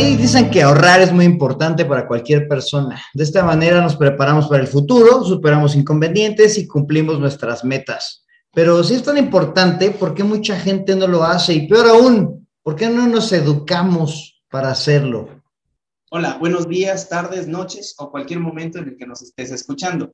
Ahí dicen que ahorrar es muy importante para cualquier persona. De esta manera nos preparamos para el futuro, superamos inconvenientes y cumplimos nuestras metas. Pero si es tan importante, ¿por qué mucha gente no lo hace? Y peor aún, ¿por qué no nos educamos para hacerlo? Hola, buenos días, tardes, noches o cualquier momento en el que nos estés escuchando.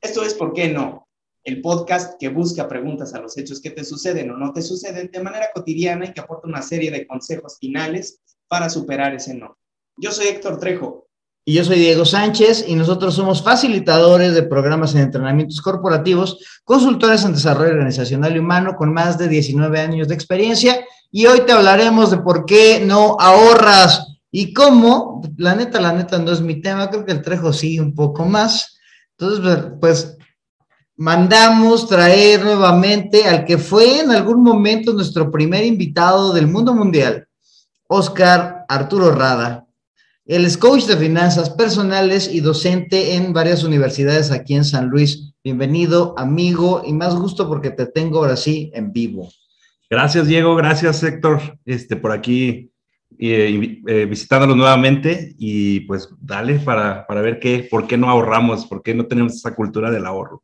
Esto es ¿Por qué no? El podcast que busca preguntas a los hechos que te suceden o no te suceden de manera cotidiana y que aporta una serie de consejos finales para superar ese no. Yo soy Héctor Trejo. Y yo soy Diego Sánchez y nosotros somos facilitadores de programas en entrenamientos corporativos, consultores en desarrollo organizacional y humano con más de 19 años de experiencia. Y hoy te hablaremos de por qué no ahorras y cómo, la neta, la neta no es mi tema, creo que el Trejo sí un poco más. Entonces, pues mandamos traer nuevamente al que fue en algún momento nuestro primer invitado del mundo mundial, Oscar Arturo Rada. Él es coach de finanzas personales y docente en varias universidades aquí en San Luis. Bienvenido, amigo, y más gusto porque te tengo ahora sí en vivo. Gracias, Diego. Gracias, Héctor, este, por aquí eh, eh, visitándolo nuevamente y pues dale para, para ver qué, por qué no ahorramos, por qué no tenemos esa cultura del ahorro.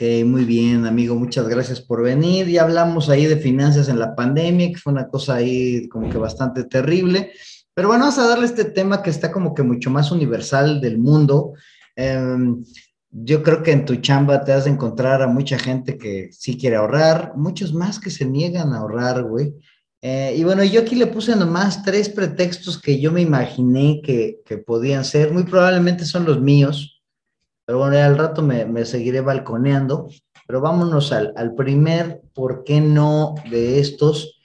Ok, muy bien, amigo, muchas gracias por venir. Ya hablamos ahí de finanzas en la pandemia, que fue una cosa ahí como que bastante terrible. Pero bueno, vamos a darle este tema que está como que mucho más universal del mundo. Em, yo creo que en tu chamba te has de encontrar a mucha gente que sí quiere ahorrar, muchos más que se niegan a ahorrar, güey. Eh, y bueno, yo aquí le puse nomás tres pretextos que yo me imaginé que, que podían ser. Muy probablemente son los míos, pero bueno, al rato me, seguiré balconeando. Pero vámonos al, al, primer, ¿por qué no de estos?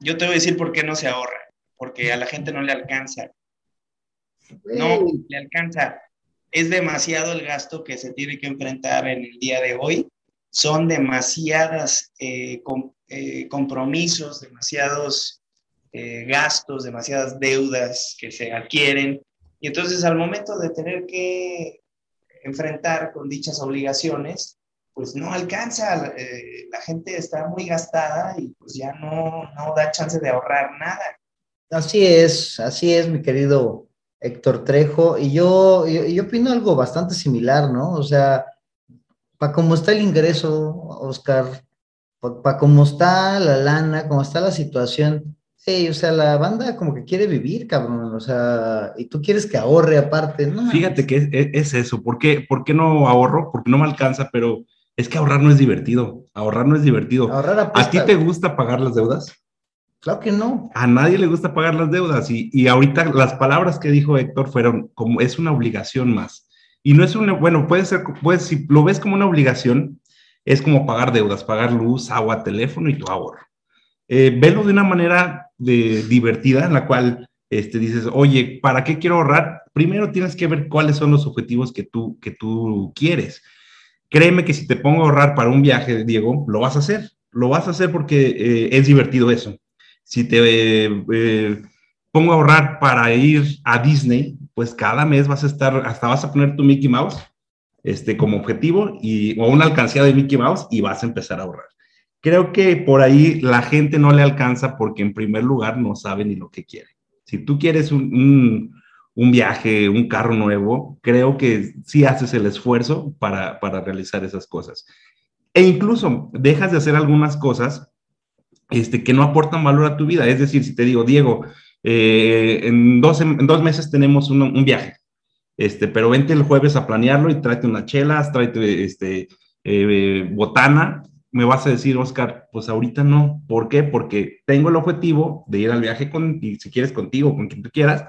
Yo te voy a decir por qué no se ahorra, porque a la gente no le alcanza. No le alcanza. Es demasiado el gasto que se tiene que enfrentar en el día de hoy. Son demasiadas eh, eh, compromisos, demasiados eh, gastos, demasiadas deudas que se adquieren. Y entonces al momento de tener que enfrentar con dichas obligaciones, pues no alcanza, eh, la gente está muy gastada y pues ya no, no da chance de ahorrar nada. Así es, así es, mi querido Héctor Trejo, y yo, yo, opino algo bastante similar, ¿no? O sea, para cómo está el ingreso, Oscar, para cómo está la lana, cómo está la situación, Sí, o sea, la banda como que quiere vivir, cabrón, o sea, y tú quieres que ahorre aparte, ¿no? Fíjate que es, eso, ¿Por qué, ¿por qué no ahorro? Porque no me alcanza, pero es que ahorrar no es divertido, ahorrar no es divertido. Ahorrar ¿A ti te gusta pagar las deudas? Claro que no. A nadie le gusta pagar las deudas y, y ahorita las palabras que dijo Héctor fueron como es una obligación más. Y no es una, bueno, puede ser, pues si lo ves como una obligación, es como pagar deudas, pagar luz, agua, teléfono y tu ahorro. Eh, velo de una manera divertida en la cual este, dices, oye, ¿para qué quiero ahorrar? Primero tienes que ver cuáles son los objetivos que tú, que tú quieres. Créeme que si te pongo a ahorrar para un viaje, Diego, lo vas a hacer. Lo vas a hacer porque eh, es divertido eso. Si te eh, pongo a ahorrar para ir a Disney, pues cada mes vas a estar, hasta vas a poner tu Mickey Mouse este, como objetivo y, o una alcancía de Mickey Mouse y vas a empezar a ahorrar. Creo que por ahí la gente no le alcanza porque en primer lugar no sabe ni lo que quiere. Si tú quieres un, viaje, un carro nuevo, creo que sí haces el esfuerzo para, realizar esas cosas. E incluso dejas de hacer algunas cosas este, que no aportan valor a tu vida. Es decir, si te digo, Diego, eh, en, dos, en dos meses tenemos un, viaje, este, pero vente el jueves a planearlo y tráete unas chelas, tráete este, eh, botana me vas a decir, Oscar, pues ahorita no. ¿Por qué? Porque tengo el objetivo de ir al viaje con, y si quieres contigo, con quien tú quieras,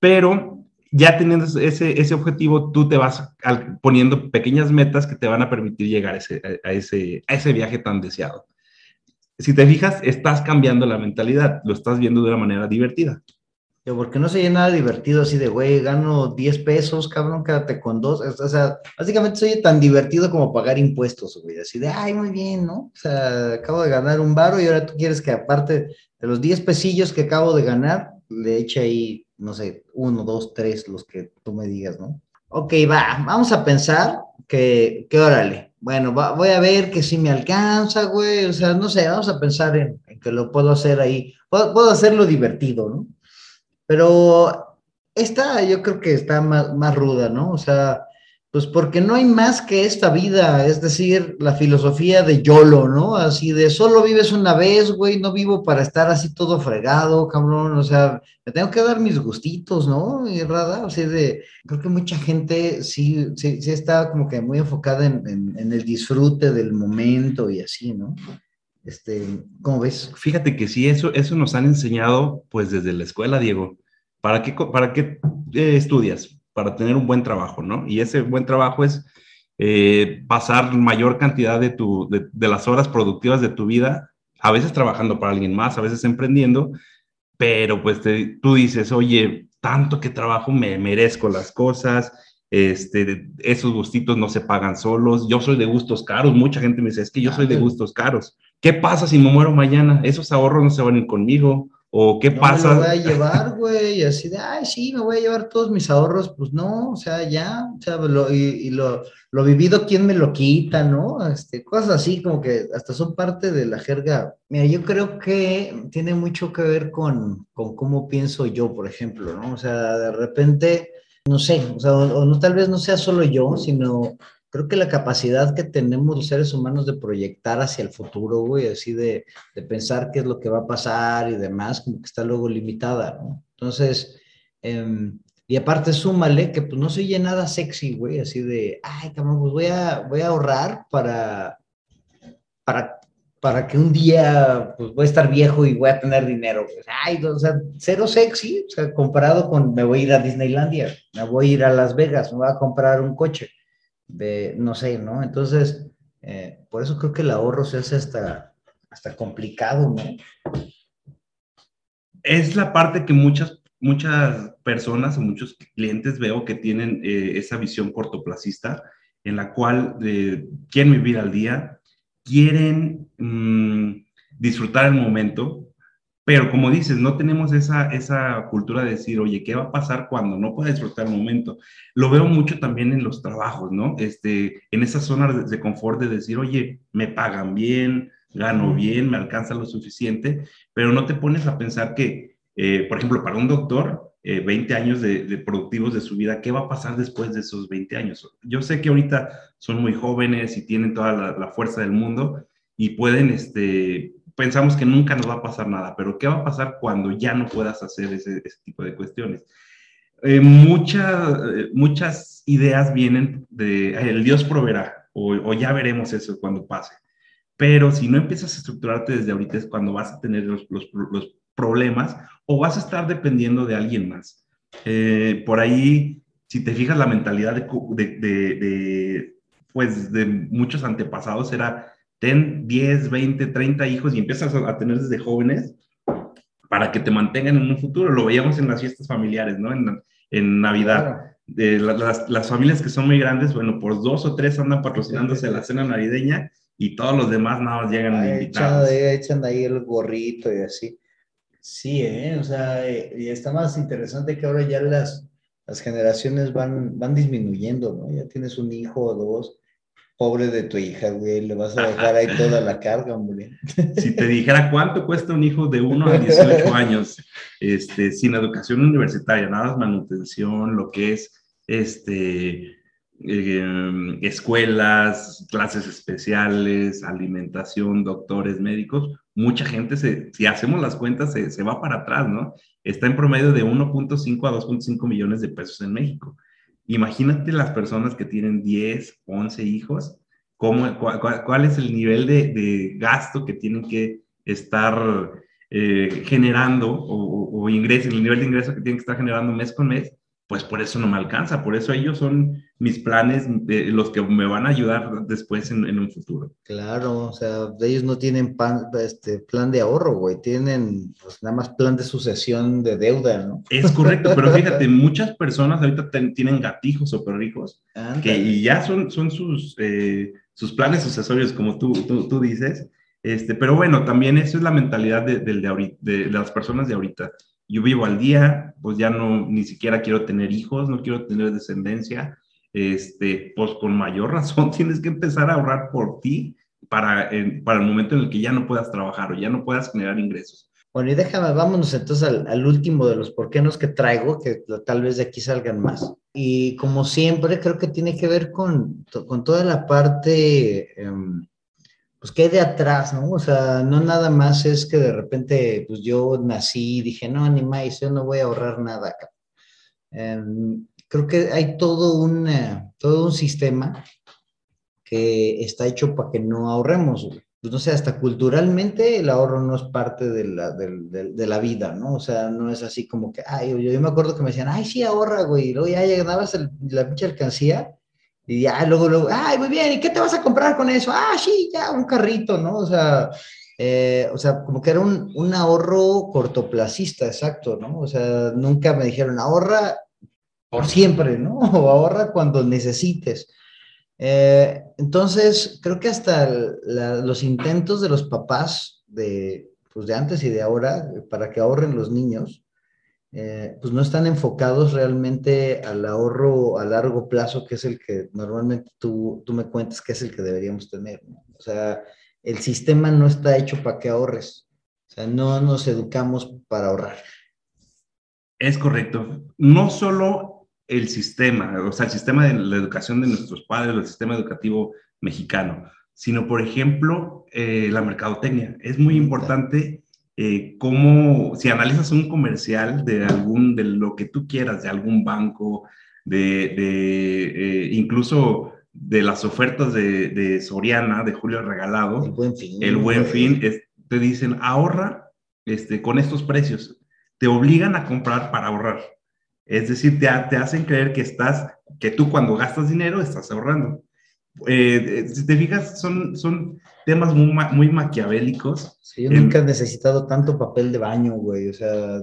pero ya teniendo ese, ese objetivo, tú te vas poniendo pequeñas metas que te van a permitir llegar a ese, a, ese, a ese viaje tan deseado. Si te fijas, estás cambiando la mentalidad, lo estás viendo de una manera divertida porque no sería nada divertido así de, güey, gano 10 pesos, cabrón, quédate con dos. O sea, básicamente soy tan divertido como pagar impuestos, güey. Así de, ay, muy bien, ¿no? O sea, acabo de ganar un baro y ahora tú quieres que aparte de los 10 pesillos que acabo de ganar, le eche ahí, no sé, uno, dos, tres, los que tú me digas, ¿no? Ok, va, vamos a pensar que, que órale. Bueno, voy a ver que si me alcanza, güey. O sea, no sé, vamos a pensar en, que lo puedo hacer ahí. puedo hacerlo divertido, ¿no? Pero esta yo creo que está más, más ruda, ¿no? O sea, pues porque no hay más que esta vida, es decir, la filosofía de YOLO, ¿no? Así de solo vives una vez, güey, no vivo para estar así todo fregado, cabrón, o sea, me tengo que dar mis gustitos, ¿no? Y rada, o sea, de, creo que mucha gente sí, sí, sí está como que muy enfocada en, en, el disfrute del momento y así, ¿no? Este, ¿cómo ves? Fíjate que sí, eso, eso nos han enseñado pues desde la escuela, Diego. ¿Para qué, para qué eh, estudias? para tener un buen trabajo, ¿no? Y ese buen trabajo es eh, pasar mayor cantidad de, tu, de, las horas productivas de tu vida, a veces trabajando para alguien más, a veces emprendiendo, pero pues tú dices, oye, tanto que trabajo, me merezco las cosas, este, esos gustitos no se pagan solos, yo soy de gustos caros, mucha gente me dice, es que yo soy de gustos caros, ¿qué pasa si me muero mañana? Esos ahorros no se van a ir conmigo, ¿O qué pasa? Me lo voy a llevar, güey, así de, ay, sí, me voy a llevar todos mis ahorros, pues no, o sea, ya, o sea, lo, y, lo, lo, vivido, ¿quién me lo quita, no? Este, cosas así como que hasta son parte de la jerga. Mira, yo creo que tiene mucho que ver con, con cómo pienso yo, por ejemplo, ¿no? O sea, de repente, no sé, o sea, o no, tal vez no sea solo yo, sino creo que la capacidad que tenemos los seres humanos de proyectar hacia el futuro, güey, así de, de, pensar qué es lo que va a pasar y demás, como que está luego limitada, ¿no? Entonces, eh, y aparte súmale que pues no se oye nada sexy, güey, así de, ay, cabrón, pues voy a, voy a ahorrar para, para, para que un día, pues voy a estar viejo y voy a tener dinero, pues, ay, o sea, cero sexy, o sea, comparado con me voy a ir a Disneylandia, me voy a ir a Las Vegas, me voy a comprar un coche de, no sé, ¿no? Entonces, eh, por eso creo que el ahorro se hace hasta, hasta complicado, ¿no? Es la parte que muchas, muchas personas o muchos clientes veo que tienen eh, esa visión cortoplacista en la cual eh, quieren vivir al día, quieren mm, disfrutar el momento, pero como dices, no tenemos esa, esa cultura de decir, oye, ¿qué va a pasar cuando no pueda disfrutar el momento? Lo veo mucho también en los trabajos, ¿no? Este, en esa zona de, confort de decir, oye, me pagan bien, gano bien, me alcanza lo suficiente, pero no te pones a pensar que, eh, por ejemplo, para un doctor, 20 eh, años de, de, productivos de su vida, ¿qué va a pasar después de esos 20 años? Yo sé que ahorita son muy jóvenes y tienen toda la, la fuerza del mundo y pueden, este, pensamos que nunca nos va a pasar nada, pero ¿qué va a pasar cuando ya no puedas hacer ese, tipo de cuestiones? Eh, eh, muchas ideas vienen de el Dios proveerá o, ya veremos eso cuando pase. Pero si no empiezas a estructurarte desde ahorita es cuando vas a tener los, los, problemas o vas a estar dependiendo de alguien más. Eh, por ahí, si te fijas, la mentalidad de, de, de, pues, de muchos antepasados era ten 10, 20, 30 hijos y empiezas a, tener desde jóvenes para que te mantengan en un futuro. Lo veíamos en las fiestas familiares, ¿no? En, en Navidad. De las, las, familias que son muy grandes, bueno, por dos o tres andan patrocinándose la cena navideña y todos los demás nada más llegan a invitados. Echan, ahí el gorrito y así. Sí, ¿eh? o sea, eh, y está más interesante que ahora ya las, las generaciones van, van disminuyendo, ¿no? Ya tienes un hijo o dos Pobre de tu hija, güey, le vas a dejar ahí toda la carga, hombre. Si te dijera cuánto cuesta un hijo de 1 a 18 años, este, sin educación universitaria, nada más manutención, lo que es este, em, escuelas, clases especiales, alimentación, doctores, médicos, mucha gente, se, si hacemos las cuentas, se, se va para atrás, ¿no? Está en promedio de 1.5 a 2.5 millones de pesos en México. Imagínate las personas que tienen 10, 11 hijos, cómo, cuál, es el nivel de, gasto que tienen que estar eh, generando o, o, ingreso, el nivel de ingreso que tienen que estar generando mes con mes pues por eso no me alcanza, por eso ellos son mis planes, los que me van a ayudar después en, un futuro. Claro, o sea, ellos no tienen este, plan de ahorro, güey, tienen pues, nada más plan de sucesión de deuda, ¿no? Es correcto, pero fíjate, muchas personas ahorita tienen gatijos o perrijos, que y ya son, son sus, eh, sus planes sucesorios, como tú, tú, tú, dices, este, pero bueno, también eso es la mentalidad de, de, de, de las personas de ahorita yo vivo al día, pues ya no, ni siquiera quiero tener hijos, no quiero tener descendencia, este, pues con mayor razón tienes que empezar a ahorrar por ti para, para el momento en el que ya no puedas trabajar o ya no puedas generar ingresos. Bueno, y déjame, vámonos entonces al, último de los por qué que traigo, que tal vez de aquí salgan más. Y como siempre, creo que tiene que ver con, con toda la parte, em, pues, que hay de atrás, ¿no? O sea, no nada más es que de repente, pues yo nací y dije, no, ni más, yo no voy a ahorrar nada acá. Em, creo que hay todo un, eh, todo un sistema que está hecho para que no ahorremos, pues no sé, hasta culturalmente el ahorro no es parte de la, de, la vida, ¿no? O sea, no es así como que, ay, yo, yo, me acuerdo que me decían, ay, sí, ahorra, güey, y luego ya llegabas la pinche alcancía y ya luego, luego, ay, muy bien, ¿y qué te vas a comprar con eso? Ah, sí, ya, un carrito, ¿no? O sea, eh, o sea, como que era un, un ahorro cortoplacista, exacto, ¿no? O sea, nunca me dijeron, ahorra por siempre, ¿no? O ahorra cuando necesites. Eh, entonces, creo que hasta los intentos de los papás de, pues de antes y de ahora para que ahorren los niños, eh, pues no están enfocados realmente al ahorro a largo plazo, que es el que normalmente tú, tú me cuentas que es el que deberíamos tener. O sea, el sistema no está hecho para que ahorres. O sea, no nos educamos para ahorrar. Es correcto. No solo el sistema, o sea, el sistema de la educación de nuestros padres, el sistema educativo mexicano, sino, por ejemplo, eh, la mercadotecnia. Es muy importante eh, cómo, si analizas un comercial de algún, de lo que tú quieras, de algún banco, de, de eh, incluso de las ofertas de, de, Soriana, de Julio Regalado, el buen fin, el buen fin te dicen, ahorra este, con estos precios. Te obligan a comprar para ahorrar. Es decir, te, te, hacen creer que estás, que tú cuando gastas dinero estás ahorrando. Eh, si te fijas, son, son temas muy, muy maquiavélicos. Sí, yo nunca he necesitado tanto papel de baño, güey, o sea,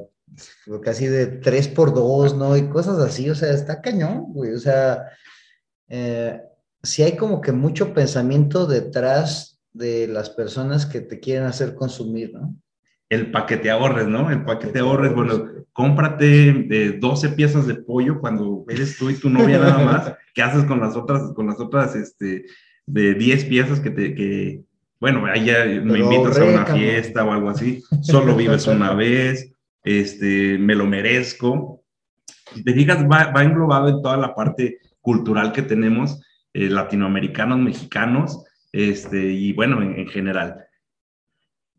casi de tres por dos, ¿no? Y cosas así, o sea, está cañón, güey, o sea, eh, sí hay como que mucho pensamiento detrás de las personas que te quieren hacer consumir, ¿no? el paquete ahorres, ¿no? El paquete ahorres, bueno, cómprate 12 piezas de pollo cuando eres tú y tu novia nada más. ¿Qué haces con las otras, con las otras, este, de 10 piezas que te, que, bueno, ahí ya me invitas a una fiesta o algo así, solo vives una vez, este, me lo merezco. Si te fijas, va, englobado en toda la parte cultural que tenemos, eh, latinoamericanos, mexicanos, este, y bueno, en general.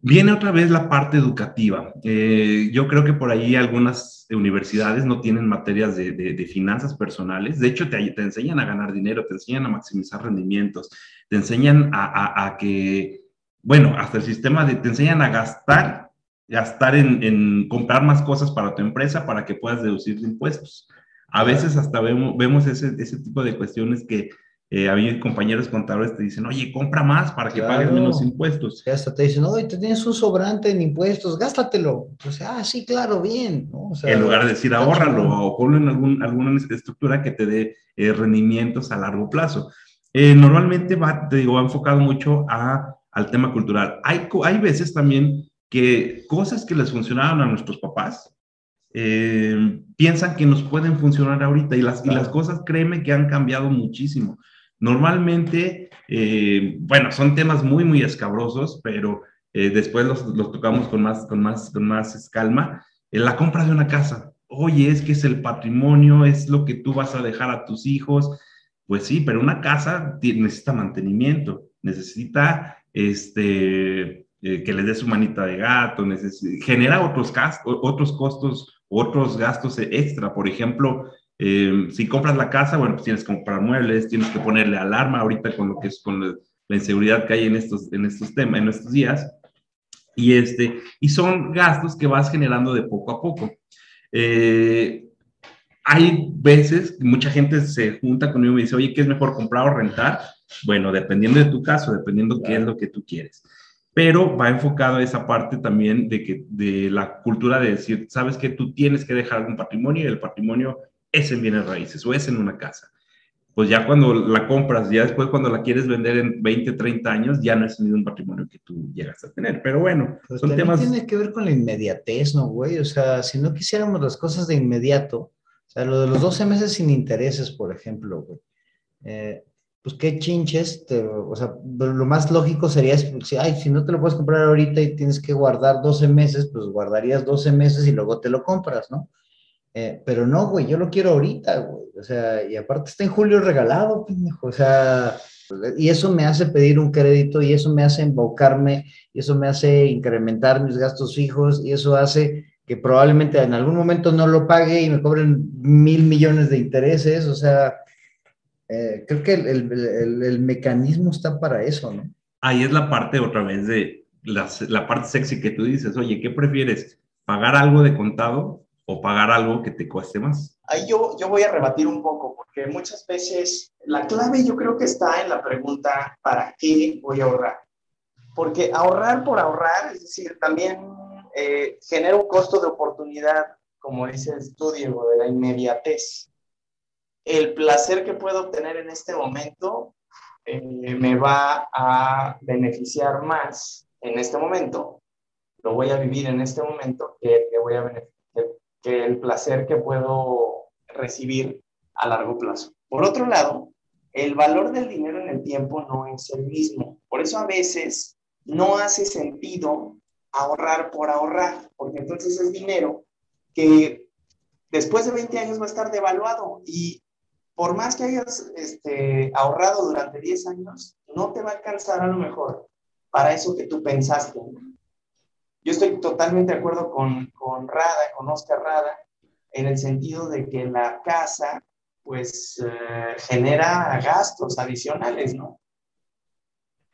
Viene otra vez la parte educativa. Eh, yo creo que por ahí algunas universidades no tienen materias de, finanzas personales. De hecho, te, te, enseñan a ganar dinero, te enseñan a maximizar rendimientos, te enseñan a, que, bueno, hasta el sistema de, te enseñan a gastar, gastar en, en, comprar más cosas para tu empresa para que puedas deducir impuestos. A veces hasta vemos, vemos ese, ese tipo de cuestiones que eh, había compañeros contadores te dicen, oye, compra más para que pagues menos impuestos. hasta te dicen, oye, te tienes un sobrante en impuestos, gástatelo. Pues, ah, sí, claro, bien. en lugar de decir, ahórralo o ponlo en algún, alguna estructura que te dé eh, rendimientos a largo plazo. Eh, normalmente va, te digo, va enfocado mucho a, al tema cultural. Hay, hay veces también que cosas que les funcionaban a nuestros papás, piensan que nos pueden funcionar ahorita y las, y las cosas, créeme que han cambiado muchísimo. Normalmente, eh, bueno, son temas muy, muy escabrosos, pero eh, después los, los, tocamos con más, con más, con más calma. En la compra de una casa, oye, es que es el patrimonio, es lo que tú vas a dejar a tus hijos. Pues sí, pero una casa necesita mantenimiento, necesita este, eh, que les des su manita de gato, genera otros costos, otros gastos extra. Por ejemplo, eh, si compras la casa, bueno, pues tienes que comprar muebles, tienes que ponerle alarma ahorita con lo que es con la, inseguridad que hay en estos, en estos temas, en estos días. Y, este, y son gastos que vas generando de poco a poco. Eh, hay veces, mucha gente se junta conmigo y me dice, oye, ¿qué es mejor comprar o rentar? Bueno, dependiendo de tu caso, dependiendo qué es lo que tú quieres. Pero va enfocado a esa parte también de, que, de la cultura de decir, sabes que tú tienes que dejar algún patrimonio y el patrimonio es en bienes raíces o es en una casa. Pues ya cuando la compras, ya después cuando la quieres vender en 20, 30 años, ya no es el mismo patrimonio que tú llegas a tener. Pero bueno, son temas... Tiene que ver con la inmediatez, ¿no, güey? O sea, si no quisiéramos las cosas de inmediato, o sea, lo de los 12 meses sin intereses, por ejemplo, güey. Eh, pues qué chinches, o sea, lo más lógico sería, si, ay, si no te lo puedes comprar ahorita y tienes que guardar 12 meses, pues guardarías 12 meses y luego te lo compras, ¿no? Eh, pero no, güey, yo lo quiero ahorita, güey. O sea, y aparte está en julio regalado, pendejo. O sea, y eso me hace pedir un crédito y eso me hace embaucarme y eso me hace incrementar mis gastos fijos y eso hace que probablemente en algún momento no lo pague y me cobren mil millones de intereses. O sea, eh, creo que el, mecanismo está para eso, ¿no? Ahí es la parte otra vez de la parte sexy que tú dices, oye, ¿qué prefieres? ¿Pagar algo de contado o pagar algo que te cueste más? Ahí yo, yo voy a rebatir un poco, porque muchas veces la clave yo creo que está en la pregunta, ¿para qué voy a ahorrar? Porque ahorrar por ahorrar, es decir, también eh, genera un costo de oportunidad, como dice el estudio de la inmediatez el placer que puedo obtener en este momento eh, me va a beneficiar más en este momento, lo voy a vivir en este momento que, voy a que el placer que puedo recibir a largo plazo. Por otro lado, el valor del dinero en el tiempo no es el mismo. Por eso a veces no hace sentido ahorrar por ahorrar, porque entonces es dinero que después de 20 años va a estar devaluado y por más que hayas este, ahorrado durante 10 años, no te va a alcanzar a lo mejor para eso que tú pensaste. Yo estoy totalmente de acuerdo con, con Rada, con Oscar Rada, en el sentido de que la casa, pues, eh, genera gastos adicionales, ¿no?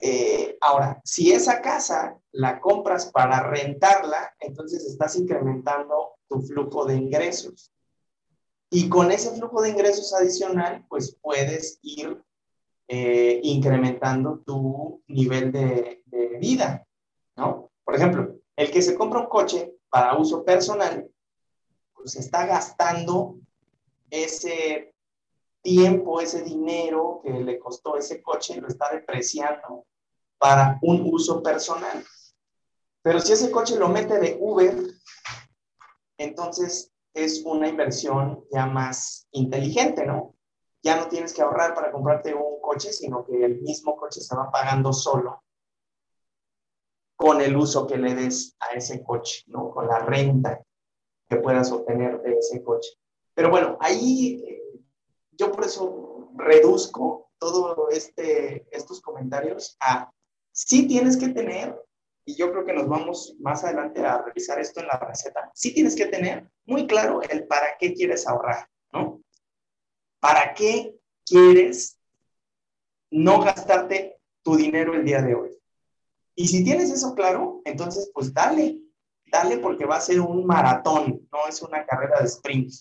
Eh, ahora, si esa casa la compras para rentarla, entonces estás incrementando tu flujo de ingresos. Y con ese flujo de ingresos adicional, pues puedes ir eh, incrementando tu nivel de, vida, ¿no? Por ejemplo, el que se compra un coche para uso personal, pues está gastando ese tiempo, ese dinero que le costó ese coche, lo está depreciando para un uso personal. Pero si ese coche lo mete de Uber, entonces es una inversión ya más inteligente, ¿no? Ya no tienes que ahorrar para comprarte un coche, sino que el mismo coche se va pagando solo con el uso que le des a ese coche, ¿no? Con la renta que puedas obtener de ese coche. Pero bueno, ahí eh, yo por eso reduzco todo este, estos comentarios a sí tienes que tener y yo creo que nos vamos más adelante a revisar esto en la receta, sí tienes que tener muy claro el para qué quieres ahorrar, ¿no? ¿Para qué quieres no gastarte tu dinero el día de hoy? Y si tienes eso claro, entonces pues dale, dale porque va a ser un maratón, no es una carrera de sprint,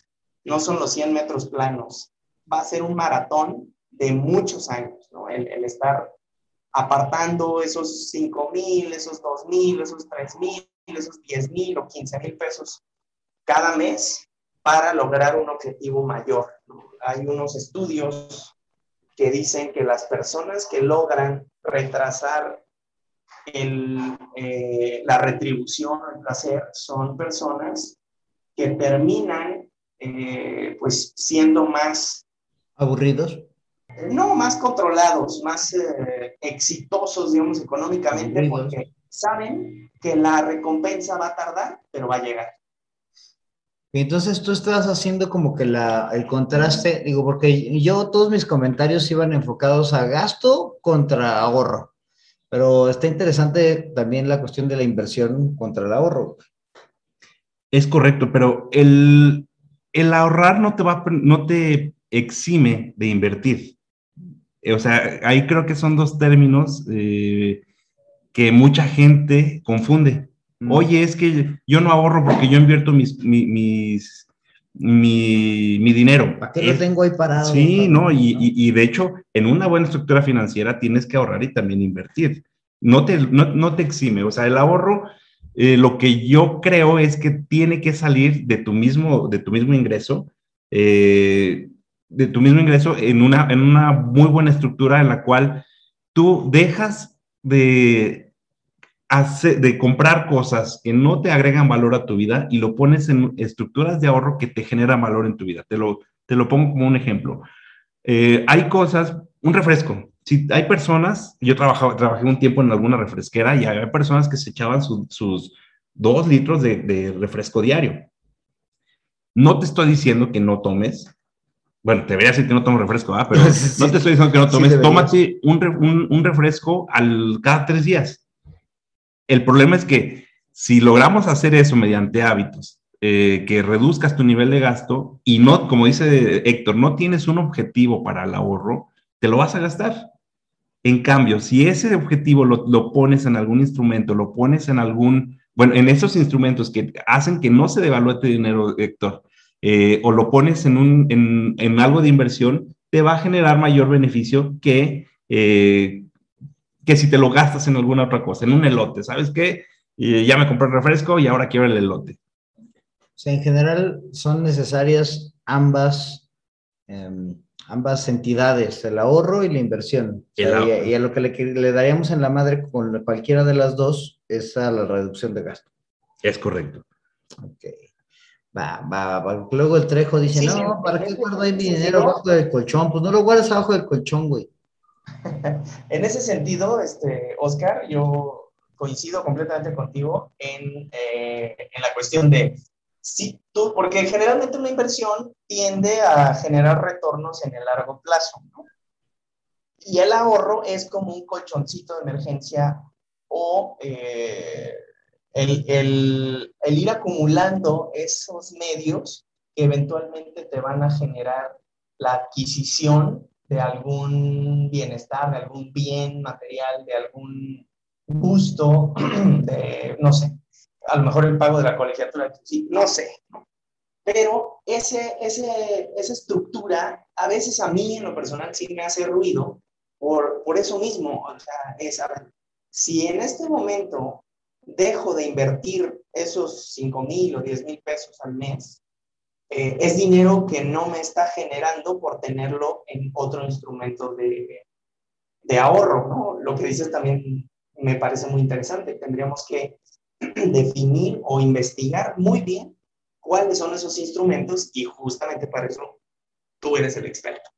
no son los 100 metros planos, va a ser un maratón de muchos años, ¿no? El, el estar apartando esos 5 mil, esos 2 mil, esos 3 mil, esos 10 mil o 15 mil pesos cada mes para lograr un objetivo mayor. Hay unos estudios que dicen que las personas que logran retrasar eh, la retribución el placer son personas que terminan eh, pues siendo más aburridos no más controlados, más eh, exitosos, digamos, económicamente, porque saben que la recompensa va a tardar, pero va a llegar. entonces tú estás haciendo como que la, el contraste, digo, porque yo todos mis comentarios iban enfocados a gasto contra ahorro, pero está interesante también la cuestión de la inversión contra el ahorro. Es correcto, pero el, el ahorrar no te va, no te exime de invertir. Eh, o sea, ahí creo que son dos términos eh, que mucha gente confunde. Mm. Oye, es que yo no ahorro porque yo invierto mis, mi, dinero. ¿Para qué lo tengo ahí parado? Sí, no, y, de hecho, en una buena estructura financiera tienes que ahorrar y también invertir. No te, no, te exime, o sea, el ahorro, eh, lo que yo creo es que tiene que salir de tu mismo, de tu mismo ingreso. Eh, de tu mismo ingreso en una, en una muy buena estructura en la cual tú dejas de, hacer, de comprar cosas que no te agregan valor a tu vida y lo pones en estructuras de ahorro que te generan valor en tu vida. Te lo, te lo pongo como un ejemplo. Eh, hay cosas, un refresco. Si hay personas, yo trabajaba, trabajé un tiempo en alguna refresquera y había personas que se echaban sus dos litros de, refresco diario. No te estoy diciendo que no tomes, bueno, te voy a decir que no tomo refresco, ¿ah? pero no te estoy diciendo que no tomes, tómate un, un, refresco al, cada tres días. El problema es que si logramos hacer eso mediante hábitos, eh, que reduzcas tu nivel de gasto y no, como dice Héctor, no tienes un objetivo para el ahorro, te lo vas a gastar. En cambio, si ese objetivo lo, pones en algún instrumento, lo pones en algún, bueno, en esos instrumentos que hacen que no se devalúe tu dinero, Héctor, eh, o lo pones en, un, en, algo de inversión, te va a generar mayor beneficio que, eh, que si te lo gastas en alguna otra cosa, en un elote. ¿Sabes qué? ya me compré el refresco y ahora quiero el elote. O sea, en general son necesarias ambas. Em, ambas entidades, el ahorro y la inversión. y, a lo que le, daríamos en la madre con cualquiera de las dos es a la reducción de gasto. Es correcto. Ok. Va, va, va. Luego el Trejo dice, no, ¿para qué guardo ahí mi dinero abajo del colchón? Pues no lo guardes abajo del colchón, güey. en ese sentido, este, Oscar, yo coincido completamente contigo en, eh, en la cuestión de Sí, tú, porque generalmente una inversión tiende a generar retornos en el largo plazo. Y el ahorro es como un colchoncito de emergencia o eh, el, el, el, ir acumulando esos medios que eventualmente te van a generar la adquisición de algún bienestar, de algún bien material, de algún gusto, de, no sé, a lo mejor el pago de la colegiatura, no sé. Pero ese, ese, esa estructura, a veces a mí en lo personal sí me hace ruido por, por eso mismo. O sea, es, a ver, si en este momento dejo de invertir esos 5 mil o 10 mil pesos al mes, eh, es dinero que no me está generando por tenerlo en otro instrumento de, de ahorro, ¿no? Lo que dices también me parece muy interesante. Tendríamos que definir o investigar muy bien cuáles son esos instrumentos y justamente para eso tú eres el experto.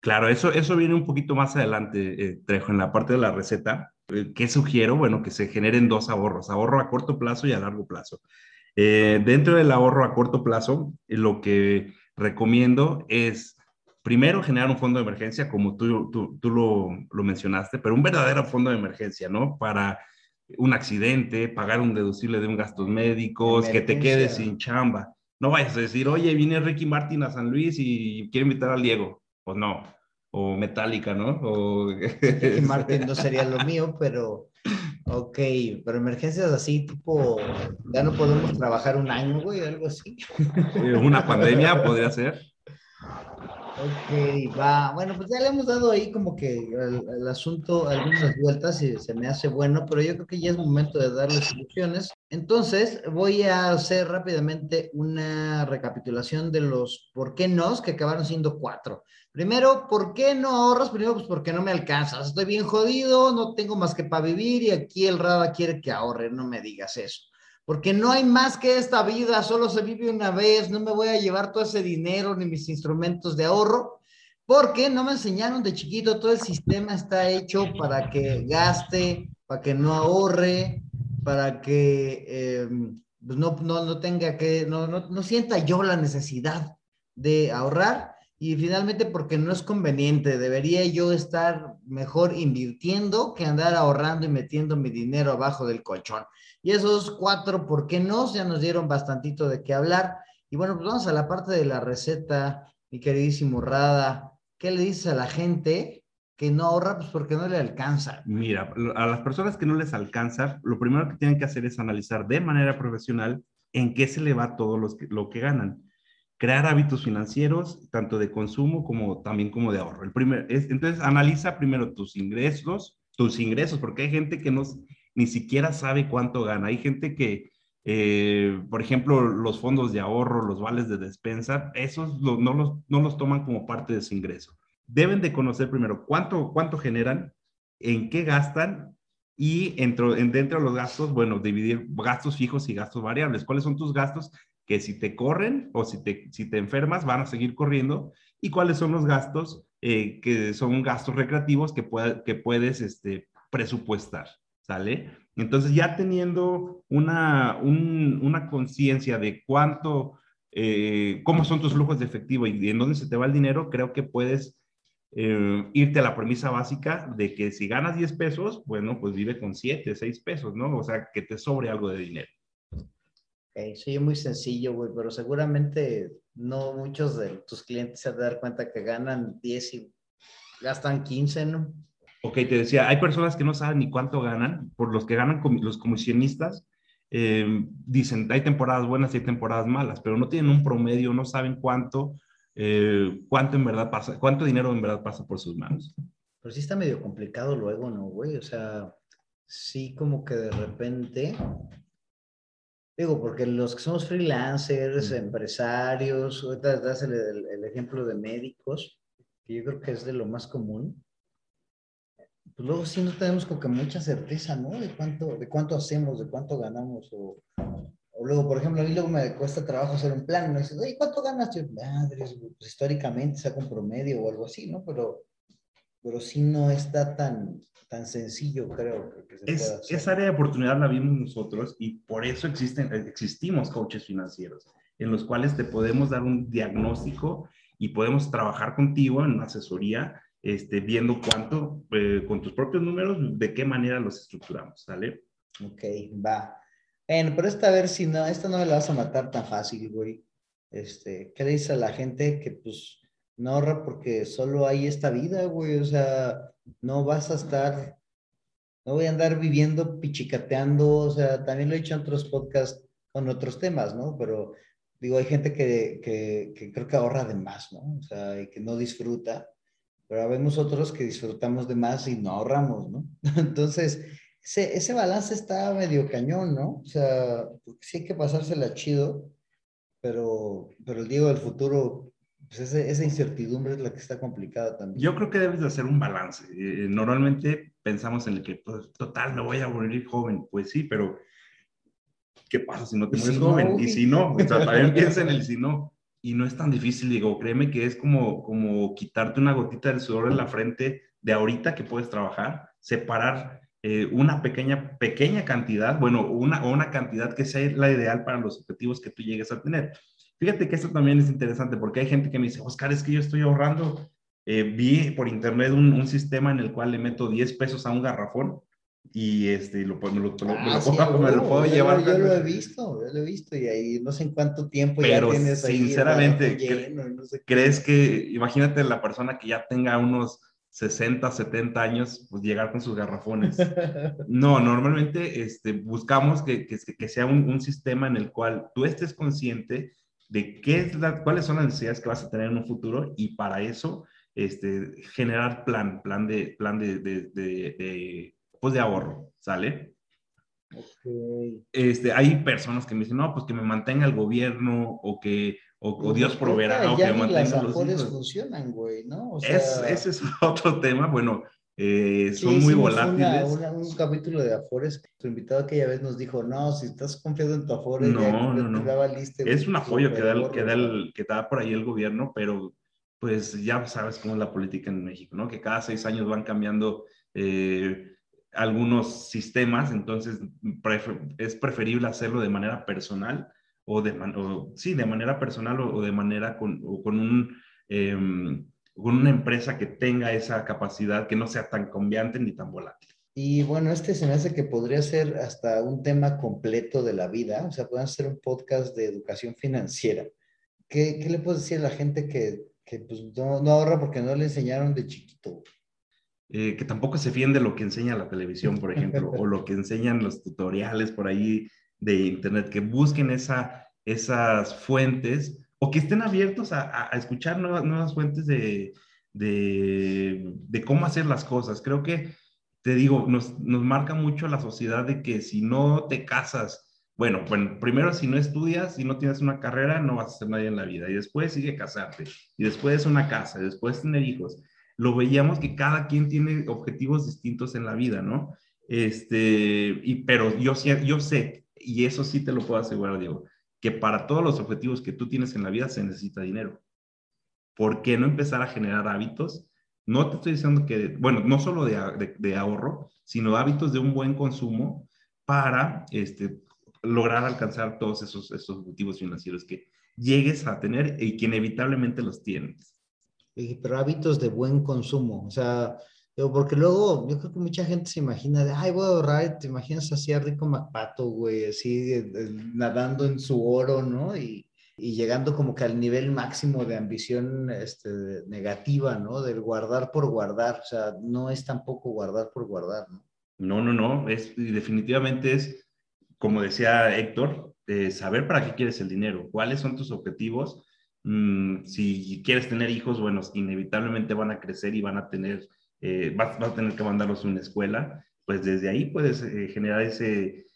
Claro, eso, eso viene un poquito más adelante, eh, Trejo, en la parte de la receta. Eh, ¿Qué sugiero? Bueno, que se generen dos ahorros, ahorro a corto plazo y a largo plazo. Eh, dentro del ahorro a corto plazo, lo que recomiendo es primero generar un fondo de emergencia, como tú, tú, tú lo, lo, mencionaste, pero un verdadero fondo de emergencia, ¿no? Para un accidente, pagar un deducible de un gastos médicos, que te quedes sin chamba. No vayas a decir, oye, viene Ricky Martin a San Luis y quiere invitar al Diego. Pues no. O Metallica, ¿no? O... Martin no sería lo mío, pero ok, pero emergencias así, tipo, ya no podemos trabajar un año, güey, algo así. Una pandemia podría ser. Ok, va. Bueno, pues ya le hemos dado ahí como que el, asunto algunas vueltas y se me hace bueno, pero yo creo que ya es momento de darle soluciones. Entonces, voy a hacer rápidamente una recapitulación de los por qué no, que acabaron siendo cuatro. Primero, ¿por qué no ahorras? Primero, pues porque no me alcanzas. Estoy bien jodido, no tengo más que para vivir y aquí el Rada quiere que ahorre. No me digas eso porque no hay más que esta vida, solo se vive una vez, no me voy a llevar todo ese dinero ni mis instrumentos de ahorro, porque no me enseñaron de chiquito, todo el sistema está hecho para que gaste, para que no ahorre, para que eh, pues no, no, no, tenga que, no, no sienta yo la necesidad de ahorrar y finalmente porque no es conveniente, debería yo estar mejor invirtiendo que andar ahorrando y metiendo mi dinero abajo del colchón. Y esos cuatro, ¿por qué no? Ya nos dieron bastantito de qué hablar. Y bueno, pues vamos a la parte de la receta, mi queridísimo Rada. ¿Qué le dices a la gente que no ahorra? Pues porque no le alcanza. Mira, a las personas que no les alcanza, lo primero que tienen que hacer es analizar de manera profesional en qué se le va todo lo que ganan. Crear hábitos financieros, tanto de consumo como también como de ahorro. El primer, es, entonces, analiza primero tus ingresos, tus ingresos, porque hay gente que no, ni siquiera sabe cuánto gana. Hay gente que, eh, por ejemplo, los fondos de ahorro, los vales de despensa, esos no, los, no los toman como parte de su ingreso. Deben de conocer primero cuánto, cuánto generan, en qué gastan y dentro, dentro de los gastos, bueno, dividir gastos fijos y gastos variables. ¿Cuáles son tus gastos que si te corren o si te, si te enfermas van a seguir corriendo? ¿Y cuáles son los gastos eh, que son gastos recreativos que, que puedes este, presupuestar, ¿sale? Entonces ya teniendo una, una conciencia de cuánto, eh, cómo son tus flujos de efectivo y en dónde se te va el dinero, creo que puedes eh, irte a la premisa básica de que si ganas 10 pesos, bueno, pues vive con 7, 6 pesos, ¿no? O sea, que te sobre algo de dinero. Ok, sí, muy sencillo, güey, pero seguramente no muchos de tus clientes se van a dar cuenta que ganan 10 y gastan 15, ¿no? Ok, te decía, hay personas que no saben ni cuánto ganan, por los que ganan los comisionistas, eh, dicen, hay temporadas buenas y hay temporadas malas, pero no tienen un promedio, no saben cuánto, eh, cuánto en verdad pasa, cuánto dinero en verdad pasa por sus manos. Pero sí está medio complicado luego, ¿no, güey? O sea, sí como que de repente Digo, porque los que somos freelancers, empresarios, ahorita das el, el, ejemplo de médicos, que yo creo que es de lo más común, pues luego sí no tenemos como que mucha certeza, ¿no? De cuánto, de cuánto hacemos, de cuánto ganamos, o, o luego, por ejemplo, a mí luego me cuesta trabajo hacer un plan, ¿no? dices, oye, ¿cuánto ganas? Yo, madres, pues históricamente saco un promedio o algo así, ¿no? Pero, pero sí no está tan, tan sencillo, creo. Que se es, hacer. Esa área de oportunidad la vimos nosotros y por eso existen, existimos coaches financieros, en los cuales te podemos dar un diagnóstico y podemos trabajar contigo en una asesoría, este, viendo cuánto, eh, con tus propios números, de qué manera los estructuramos, ¿sale? Ok, va. Bueno, pero esta a ver si no, esta no me la vas a matar tan fácil, güey. Este, ¿qué le dice a la gente que pues no ahorra porque solo hay esta vida, güey? O sea, no vas a estar, no voy a andar viviendo pichicateando, o sea, también lo he hecho en otros podcasts con otros temas, ¿no? Pero digo, hay gente que, que, creo que ahorra de más, ¿no? O sea, y que no disfruta, pero vemos otros que disfrutamos de más y no ahorramos, ¿no? Entonces, ese, ese balance está medio cañón, ¿no? O sea, sí hay que pasársela chido, pero, pero el Diego del futuro pues esa incertidumbre es la que está complicada también. Yo creo que debes de hacer un balance. Eh, normalmente pensamos en el que, pues, total, me voy a morir joven. Pues sí, pero ¿qué pasa si no te mueres joven? y si no, también piensa en el si no. Y no es tan difícil, digo, créeme que es como, como quitarte una gotita del sudor en la frente de ahorita que puedes trabajar, separar eh, una pequeña, pequeña cantidad, bueno, una, una cantidad que sea la ideal para los objetivos que tú llegues a tener. Fíjate que esto también es interesante porque hay gente que me dice, Oscar, es que yo estoy ahorrando. Eh, vi por internet un, sistema en el cual le meto 10 pesos a un garrafón y este, lo, me, lo, ah, puedo, llevar. Yo, lo he visto, yo lo he visto y ahí no sé en cuánto tiempo ya tienes ahí. Sinceramente, ¿crees que, imagínate la persona que ya tenga unos 60, 70 años, pues llegar con sus garrafones. No, normalmente este, buscamos que, que, que sea un, un, sistema en el cual tú estés consciente de qué es la, cuáles son las necesidades que vas a tener en un futuro y para eso este, generar plan, plan de, plan de, de, de, pues de ahorro, ¿sale? Okay. Este, hay personas que me dicen, no, pues que me mantenga el gobierno o que o, pues Dios proveerá o que me mantenga los hijos. funcionan, güey, ¿no? O sea, es, ese es otro tema, bueno, eh, son muy volátiles. un capítulo de Afores, tu invitado aquella vez nos dijo, no, si estás confiado en tu Afores, no, no, no. es un apoyo que da, el, que, da el, que da por ahí el gobierno, pero pues ya sabes cómo es la política en México, ¿no? Que cada seis años van cambiando eh, algunos sistemas, entonces es preferible hacerlo de manera personal o de, sí, de manera personal o, de manera con, o con un... Em, con una empresa que tenga esa capacidad, que no sea tan cambiante ni tan volátil. Y bueno, este se me hace que podría ser hasta un tema completo de la vida, o sea, pueden ser un podcast de educación financiera. ¿Qué, qué le puedes decir a la gente que, que pues, no, no, ahorra porque no le enseñaron de chiquito? Eh, que tampoco se fíen de lo que enseña la televisión, por ejemplo, o lo que enseñan los tutoriales por ahí de internet, que busquen esa, esas fuentes o que estén abiertos a, escuchar nuevas, fuentes de, cómo hacer las cosas. Creo que, te digo, nos, marca mucho la sociedad de que si no te casas, bueno, bueno, primero si no estudias, si no tienes una carrera, no vas a ser nadie en la vida. Y después sigue casarte. Y después una casa. Y después tener hijos. Lo veíamos que cada quien tiene objetivos distintos en la vida, ¿no? Este, y, pero yo, yo sé, y eso sí te lo puedo asegurar, Diego, que para todos los objetivos que tú tienes en la vida se necesita dinero. ¿Por qué no empezar a generar hábitos No te estoy diciendo que, bueno, no solo de, ahorro, sino hábitos de un buen consumo para este, lograr alcanzar todos esos, esos objetivos financieros que llegues a tener y que inevitablemente los tienes. Pero hábitos de buen consumo, o sea, porque luego yo creo que mucha gente se imagina de, ay, voy a ahorrar, te imaginas así a Rico Macpato, güey, así nadando en su oro, ¿no? Y, y, llegando como que al nivel máximo de ambición este, negativa, ¿no? Del guardar por guardar, o sea, no es tampoco guardar por guardar, ¿no? No, no, no, es, definitivamente es, como decía Héctor, eh, saber para qué quieres el dinero, cuáles son tus objetivos. Mm, si quieres tener hijos, bueno, inevitablemente van a crecer y van a tener eh, vas, a tener que mandarlos a una escuela, pues desde ahí puedes eh, generar ese,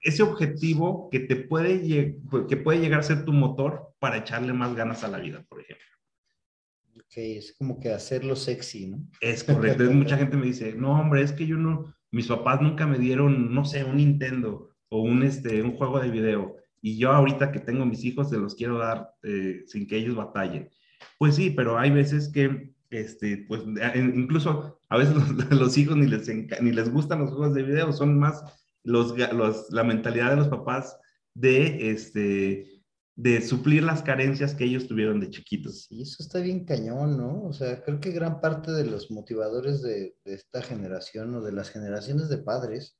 ese objetivo que te puede, que puede llegar a ser tu motor para echarle más ganas a la vida, por ejemplo. Ok, es como que hacerlo sexy, ¿no? Es correcto. mucha gente me dice, no, hombre, es que yo no, mis papás nunca me dieron, no sé, un Nintendo o un, este, un juego de video. Y yo ahorita que tengo mis hijos, se los quiero dar eh, sin que ellos batallen. Pues sí, pero hay veces que este, pues incluso a veces los, hijos ni les, ni les gustan los juegos de video, son más los, la mentalidad de los papás de, este, de suplir las carencias que ellos tuvieron de chiquitos. Y eso está bien cañón, ¿no? O sea, creo que gran parte de los motivadores de, de esta generación o de las generaciones de padres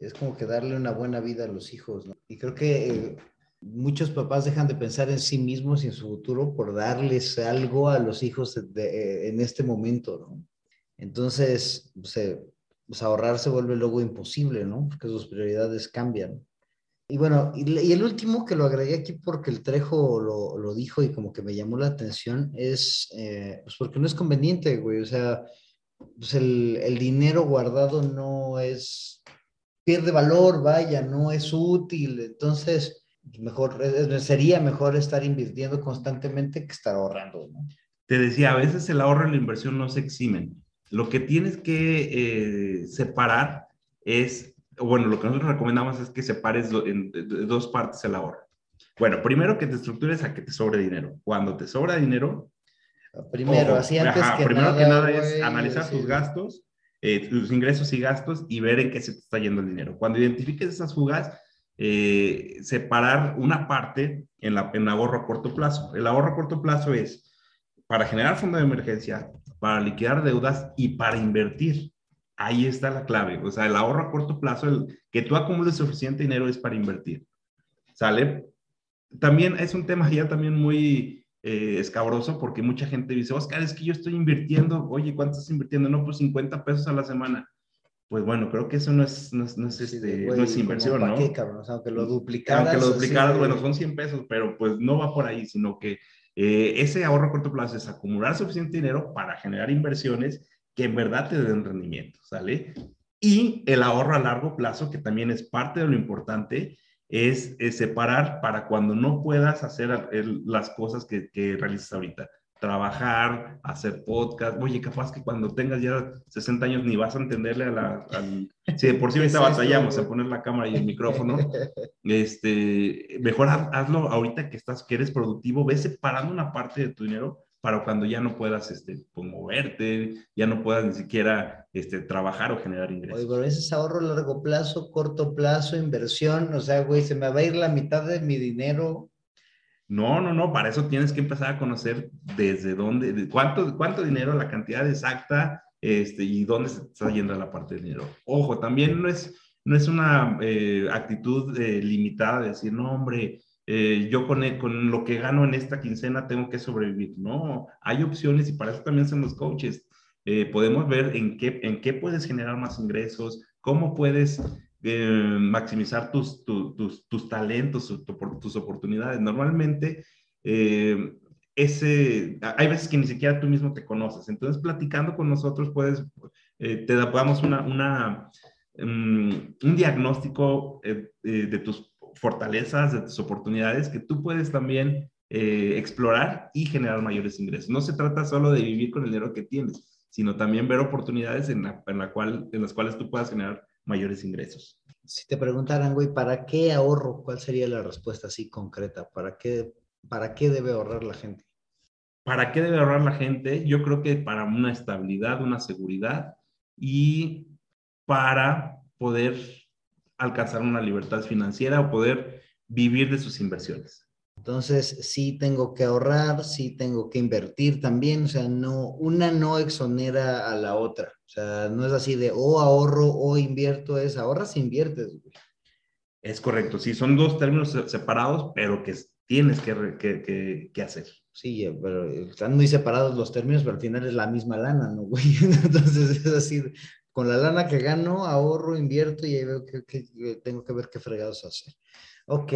es como que darle una buena vida a los hijos, ¿no? Y creo que eh, muchos papás dejan de pensar en sí mismos y en su futuro por darles algo a los hijos en este momento. Entonces, pues, pues, ahorrar se vuelve luego imposible, ¿no? Porque sus prioridades cambian. Y bueno, y, el último que lo agregué aquí porque el Trejo lo, lo dijo y como que me llamó la atención es, eh, pues porque no es conveniente, güey, o sea, pues el, el dinero guardado no es, pierde valor, vaya, no es útil, entonces mejor, sería mejor estar invirtiendo constantemente que estar ahorrando, ¿no? Te decía, a veces el ahorro y la inversión no se eximen. Lo que tienes que eh, separar es, bueno, lo que nosotros recomendamos es que separes en dos partes el ahorro. Bueno, primero que te estructures a que te sobre dinero. Cuando te sobra dinero... Primero, así antes que primero que nada es analizar tus gastos, eh, tus ingresos y gastos y ver en qué se te está yendo el dinero. Cuando identifiques esas fugas, eh, separar una parte en, la, en ahorro a corto plazo. El ahorro a corto plazo es para generar fondo de emergencia, para liquidar deudas y para invertir. Ahí está la clave. O sea, el ahorro a corto plazo, que tú acumules suficiente dinero es para invertir. ¿Sale? También es un tema ya también muy eh, escabroso porque mucha gente dice, Oscar, es que yo estoy invirtiendo. Oye, ¿cuánto estás invirtiendo? No, pues 50 pesos a la semana pues bueno, creo que eso no es, no es, no es, este, no es inversión, ¿no? Qué, cabrón? O sea, aunque lo duplicaras. Aunque lo duplicaras, bueno, son 100 pesos, pero pues no va por ahí, sino que eh, ese ahorro a corto plazo es acumular suficiente dinero para generar inversiones que en verdad te den rendimiento, ¿sale? Y el ahorro a largo plazo, que también es parte de lo importante, es, separar para cuando no puedas hacer las cosas que, que realizas ahorita trabajar, hacer podcast. Oye, capaz que cuando tengas ya 60 años ni vas a entenderle a la... Al... Si de por sí ahorita batallamos a poner la cámara y el micrófono, este, mejor hazlo ahorita que estás, que eres productivo, ve separando una parte de tu dinero para cuando ya no puedas este, pues, moverte, ya no puedas ni siquiera este, trabajar o generar ingresos. Oye, pero ese es ahorro a largo plazo, corto plazo, inversión, o sea, güey, se me va a ir la mitad de mi dinero no, no, no, para eso tienes que empezar a conocer desde dónde, cuánto, cuánto dinero, la cantidad exacta este, y dónde está yendo la parte del dinero. Ojo, también no es, no es una eh, actitud eh, limitada de decir, no, hombre, eh, yo con, con lo que gano en esta quincena tengo que sobrevivir. No, hay opciones y para eso también son los coaches. podemos ver en qué, en qué puedes generar más ingresos, cómo puedes eh, maximizar tus, tus, tus, talentos, tus oportunidades. Normalmente, eh, ese, hay veces que ni siquiera tú mismo te conoces. Entonces, platicando con nosotros, puedes, eh, te damos una, una mm, un diagnóstico de tus fortalezas, de tus oportunidades, que tú puedes también explorar y generar mayores ingresos. No se trata solo de vivir con el dinero que tienes, sino también ver oportunidades en, la, en, la cual, en las cuales tú puedas generar mayores ingresos. Si te preguntaran, güey, ¿para qué ahorro? ¿Cuál sería la respuesta así concreta? ¿Para qué, para qué debe ahorrar la gente? ¿para qué debe ahorrar la gente? Yo creo que para una estabilidad, una seguridad y para poder alcanzar una libertad financiera o poder vivir de sus inversiones. Entonces, sí tengo que ahorrar, sí tengo que invertir también, o sea, no, una no exonera a la otra, o sea, no es así de o ahorro o invierto, es ahorras inviertes. Es correcto, sí, son dos términos separados, pero que tienes que, que, que, hacer. Sí, pero están muy separados los términos, pero al final es la misma lana, ¿no, güey? Entonces es así, con la lana que gano, ahorro, invierto y ahí veo que, que tengo que ver qué fregados hacer. Ok,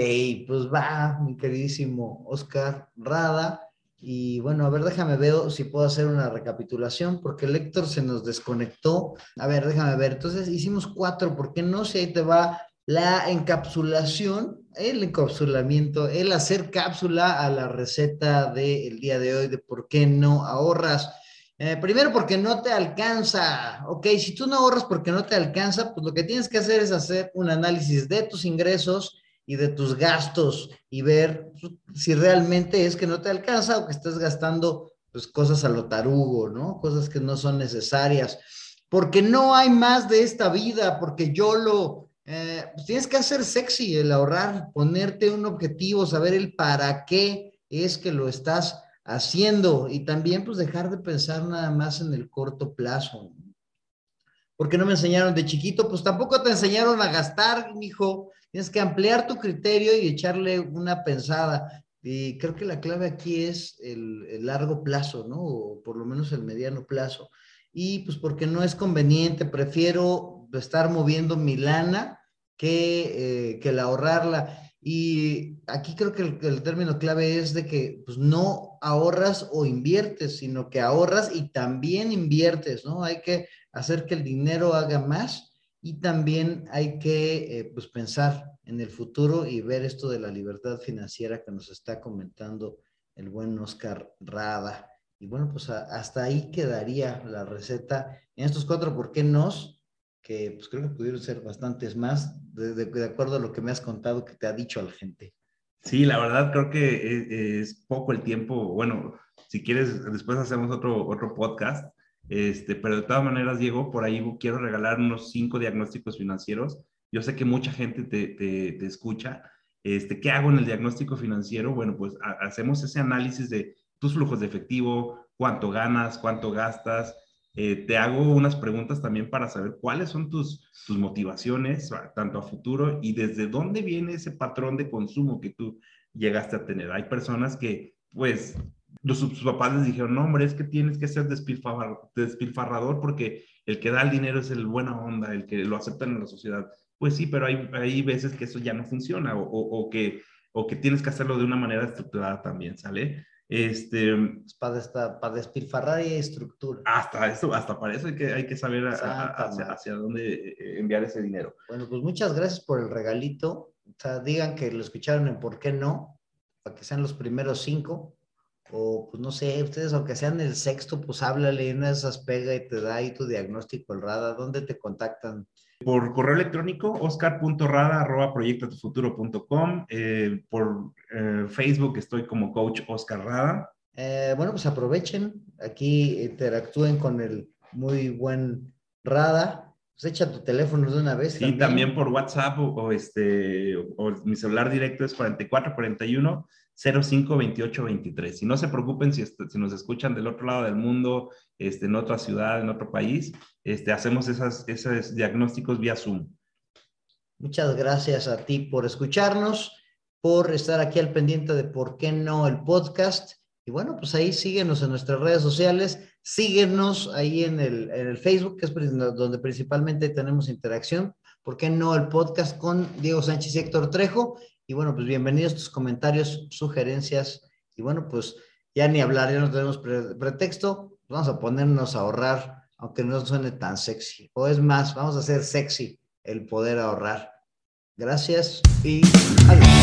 pues va, mi queridísimo Oscar Rada. Y bueno, a ver, déjame ver si puedo hacer una recapitulación, porque el Héctor se nos desconectó. A ver, déjame ver. Entonces hicimos cuatro, ¿por qué no? Si ahí te va la encapsulación, el encapsulamiento, el hacer cápsula a la receta del día de hoy de por qué no ahorras. Eh, primero porque no te alcanza, ok, si tú no ahorras porque no te alcanza, pues lo que tienes que hacer es hacer un análisis de tus ingresos y de tus gastos y ver si realmente es que no te alcanza o que estás gastando pues, cosas a lo tarugo, ¿no? Cosas que no son necesarias. Porque no hay más de esta vida, porque yo lo... Eh, pues tienes que hacer sexy el ahorrar, ponerte un objetivo, saber el para qué es que lo estás haciendo y también pues dejar de pensar nada más en el corto plazo. Porque no me enseñaron de chiquito, pues tampoco te enseñaron a gastar, hijo. Tienes que ampliar tu criterio y echarle una pensada. Y creo que la clave aquí es el, largo plazo, ¿no? O por lo menos el mediano plazo. Y pues porque no es conveniente, prefiero estar moviendo mi lana que, eh, que la ahorrarla. Y aquí creo que el, término clave es de que pues, no ahorras o inviertes, sino que ahorras y también inviertes, ¿no? Hay que hacer que el dinero haga más y también hay que eh, pues pensar en el futuro y ver esto de la libertad financiera que nos está comentando el buen Oscar Rada. Y bueno, pues hasta ahí quedaría la receta en estos cuatro por qué nos, que pues creo que pudieron ser bastantes más, de, acuerdo a lo que me has contado que te ha dicho la gente. Sí, la verdad creo que es, es, poco el tiempo. Bueno, si quieres, después hacemos otro, otro podcast este, pero de todas maneras, Diego, por ahí quiero regalar unos cinco diagnósticos financieros. Yo sé que mucha gente te, escucha. Este, ¿Qué hago en el diagnóstico financiero? Bueno, pues hacemos ese análisis de tus flujos de efectivo, cuánto ganas, cuánto gastas. Eh, te hago unas preguntas también para saber cuáles son tus, tus motivaciones, tanto a futuro, y desde dónde viene ese patrón de consumo que tú llegaste a tener. Hay personas que, pues, los, sus papás les dijeron, no, hombre, es que tienes que ser despilfarrador, porque el que da el dinero es el buena onda, el que lo aceptan en la sociedad. Pues sí, pero hay, hay veces que eso ya no funciona o, o, que, o que tienes que hacerlo de una manera estructurada también, ¿sale? Este, para, para despilfarrar y estructura. Hasta eso, hasta para eso hay que, hay que saber hacia, hacia, dónde eh, enviar ese dinero. Bueno, pues muchas gracias por el regalito. O sea, digan que lo escucharon en por qué no, para que sean los primeros cinco o pues no sé, ustedes aunque sean el sexto, pues háblale, de esas pega y te da ahí tu diagnóstico, el RADA, ¿dónde te contactan? Por correo electrónico, oscar.rada.proyectatufuturo.com, eh, por eh, Facebook estoy como coach Oscar Rada. Eh, bueno, pues aprovechen, aquí interactúen con el muy buen Rada, pues echa tu teléfono de una vez. Sí, también, también por WhatsApp o, este, o mi celular directo es 4441 052823. Y no se preocupen si, si, nos escuchan del otro lado del mundo, este, en otra ciudad, en otro país, este, hacemos esas, esos diagnósticos vía Zoom. Muchas gracias a ti por escucharnos, por estar aquí al pendiente de por qué no el podcast. Y bueno, pues ahí síguenos en nuestras redes sociales, síguenos ahí en el, en el Facebook, que es donde principalmente tenemos interacción. ¿Por qué no el podcast con Diego Sánchez y Héctor Trejo? Y bueno, pues bienvenidos tus comentarios, sugerencias. Y bueno, pues ya ni hablar, ya no tenemos pretexto. Vamos a ponernos a ahorrar, aunque no suene tan sexy. O es más, vamos a hacer sexy el poder ahorrar. Gracias y adiós.